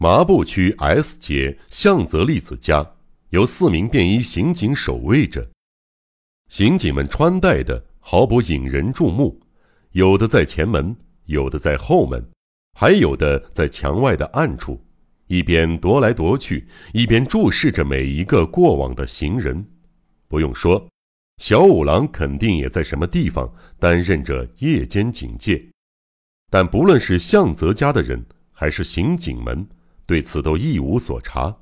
麻布区 S 街向泽利子家有四名便衣刑警守卫着，刑警们穿戴的毫不引人注目，有的在前门，有的在后门，还有的在墙外的暗处，一边踱来踱去，一边注视着每一个过往的行人。不用说，小五郎肯定也在什么地方担任着夜间警戒。但不论是向泽家的人，还是刑警们，对此都一无所察。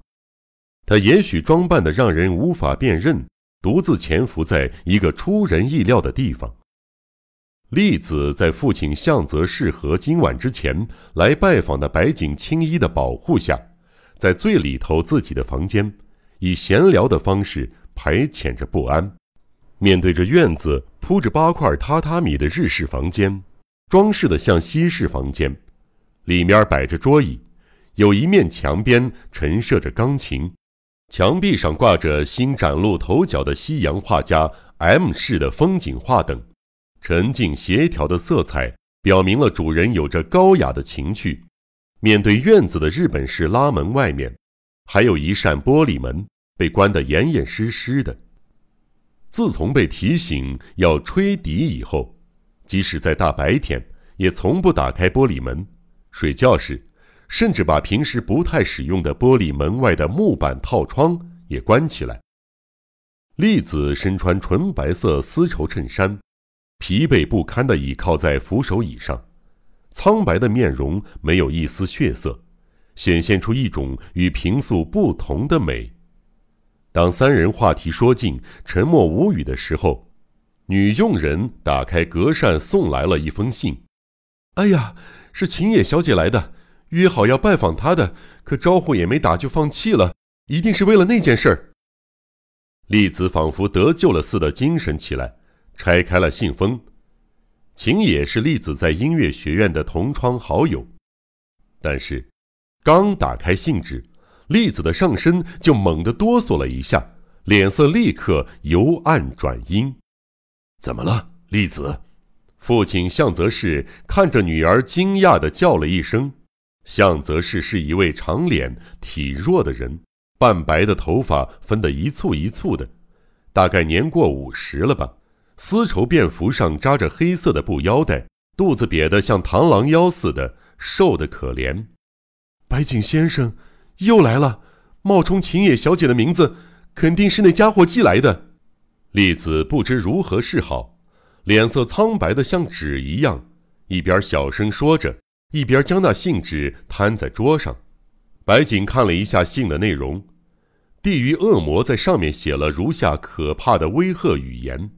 他也许装扮的让人无法辨认，独自潜伏在一个出人意料的地方。栗子在父亲向泽适合今晚之前来拜访的白井青衣的保护下，在最里头自己的房间，以闲聊的方式排遣着不安。面对着院子铺着八块榻榻米的日式房间，装饰的像西式房间，里面摆着桌椅，有一面墙边陈设着钢琴。墙壁上挂着新崭露头角的西洋画家 M 式的风景画等，沉静协调的色彩表明了主人有着高雅的情趣。面对院子的日本式拉门外面，还有一扇玻璃门被关得严严实实的。自从被提醒要吹笛以后，即使在大白天，也从不打开玻璃门。睡觉时。甚至把平时不太使用的玻璃门外的木板套窗也关起来。栗子身穿纯白色丝绸衬衫，疲惫不堪地倚靠在扶手椅上，苍白的面容没有一丝血色，显现出一种与平素不同的美。当三人话题说尽，沉默无语的时候，女佣人打开隔扇送来了一封信。哎呀，是秦野小姐来的。约好要拜访他的，可招呼也没打就放弃了，一定是为了那件事儿。栗子仿佛得救了似的精神起来，拆开了信封。秦野是栗子在音乐学院的同窗好友，但是刚打开信纸，栗子的上身就猛地哆嗦了一下，脸色立刻由暗转阴。怎么了，栗子？父亲向泽氏看着女儿，惊讶地叫了一声。向泽氏是一位长脸、体弱的人，半白的头发分得一簇一簇的，大概年过五十了吧。丝绸便服上扎着黑色的布腰带，肚子瘪得像螳螂腰似的，瘦得可怜。白井先生又来了，冒充秦野小姐的名字，肯定是那家伙寄来的。栗子不知如何是好，脸色苍白的像纸一样，一边小声说着。一边将那信纸摊在桌上，白景看了一下信的内容，地狱恶魔在上面写了如下可怕的威吓语言：“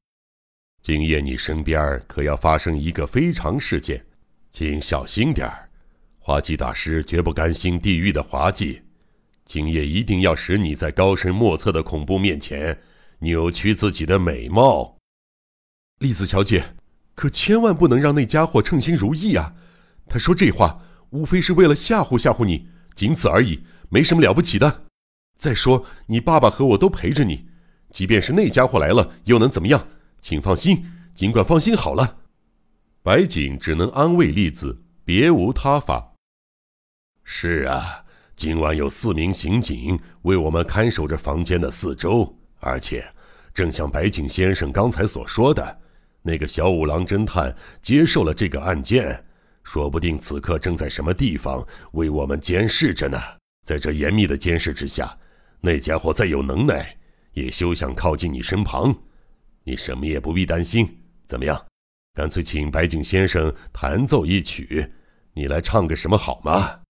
今夜你身边可要发生一个非常事件，请小心点儿。滑稽大师绝不甘心地狱的滑稽，今夜一定要使你在高深莫测的恐怖面前扭曲自己的美貌。”栗子小姐，可千万不能让那家伙称心如意啊！他说这话无非是为了吓唬吓唬你，仅此而已，没什么了不起的。再说你爸爸和我都陪着你，即便是那家伙来了，又能怎么样？请放心，尽管放心好了。白景只能安慰栗子，别无他法。是啊，今晚有四名刑警为我们看守着房间的四周，而且，正像白景先生刚才所说的，那个小五郎侦探接受了这个案件。说不定此刻正在什么地方为我们监视着呢。在这严密的监视之下，那家伙再有能耐，也休想靠近你身旁。你什么也不必担心。怎么样？干脆请白井先生弹奏一曲，你来唱个什么好吗？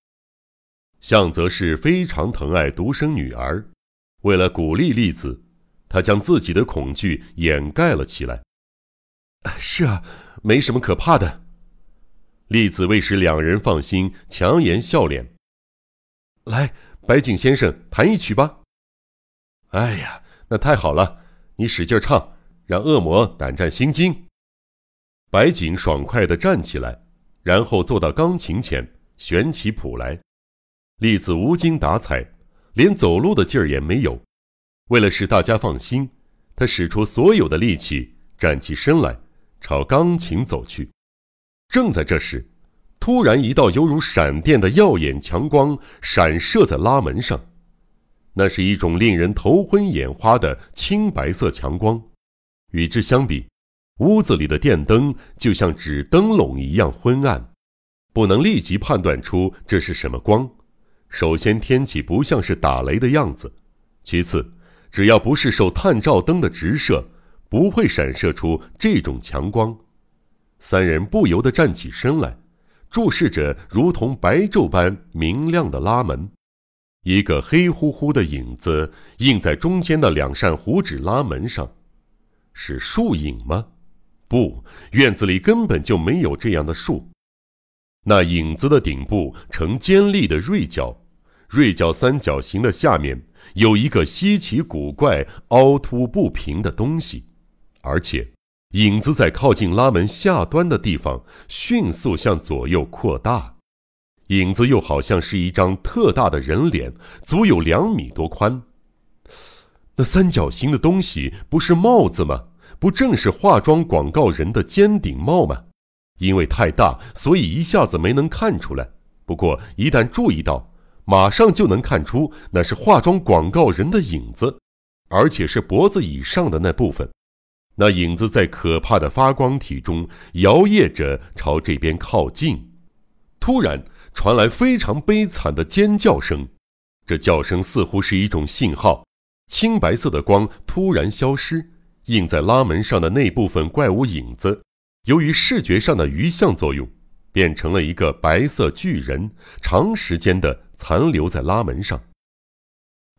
向泽是非常疼爱独生女儿，为了鼓励栗子，他将自己的恐惧掩盖了起来。是啊，没什么可怕的。栗子为使两人放心，强颜笑脸。来，白井先生弹一曲吧。哎呀，那太好了！你使劲唱，让恶魔胆战心惊。白井爽快地站起来，然后坐到钢琴前，旋起谱来。栗子无精打采，连走路的劲儿也没有。为了使大家放心，他使出所有的力气，站起身来，朝钢琴走去。正在这时，突然一道犹如闪电的耀眼强光闪射在拉门上，那是一种令人头昏眼花的青白色强光。与之相比，屋子里的电灯就像纸灯笼一样昏暗，不能立即判断出这是什么光。首先，天气不像是打雷的样子；其次，只要不是受探照灯的直射，不会闪射出这种强光。三人不由得站起身来，注视着如同白昼般明亮的拉门。一个黑乎乎的影子映在中间的两扇糊纸拉门上，是树影吗？不，院子里根本就没有这样的树。那影子的顶部呈尖利的锐角，锐角三角形的下面有一个稀奇古怪、凹凸不平的东西，而且影子在靠近拉门下端的地方迅速向左右扩大。影子又好像是一张特大的人脸，足有两米多宽。那三角形的东西不是帽子吗？不正是化妆广告人的尖顶帽吗？因为太大，所以一下子没能看出来。不过一旦注意到，马上就能看出那是化妆广告人的影子，而且是脖子以上的那部分。那影子在可怕的发光体中摇曳着朝这边靠近。突然传来非常悲惨的尖叫声，这叫声似乎是一种信号。青白色的光突然消失，映在拉门上的那部分怪物影子。由于视觉上的余像作用，变成了一个白色巨人，长时间的残留在拉门上。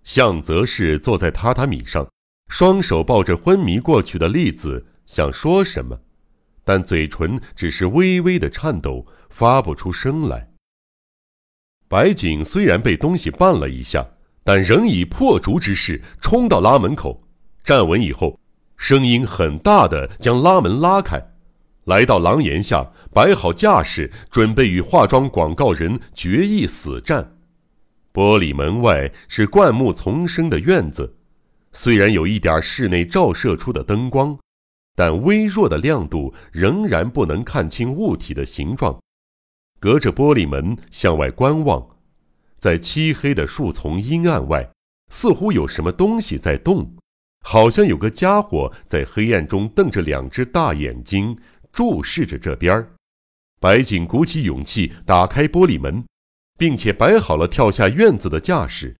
向则是坐在榻榻米上，双手抱着昏迷过去的栗子，想说什么，但嘴唇只是微微的颤抖，发不出声来。白景虽然被东西绊了一下，但仍以破竹之势冲到拉门口，站稳以后，声音很大的将拉门拉开。来到廊檐下，摆好架势，准备与化妆广告人决一死战。玻璃门外是灌木丛生的院子，虽然有一点室内照射出的灯光，但微弱的亮度仍然不能看清物体的形状。隔着玻璃门向外观望，在漆黑的树丛阴暗外，似乎有什么东西在动，好像有个家伙在黑暗中瞪着两只大眼睛。注视着这边儿，白景鼓起勇气打开玻璃门，并且摆好了跳下院子的架势。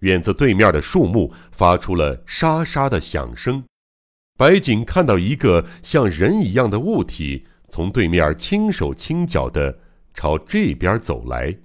院子对面的树木发出了沙沙的响声。白景看到一个像人一样的物体从对面轻手轻脚地朝这边走来。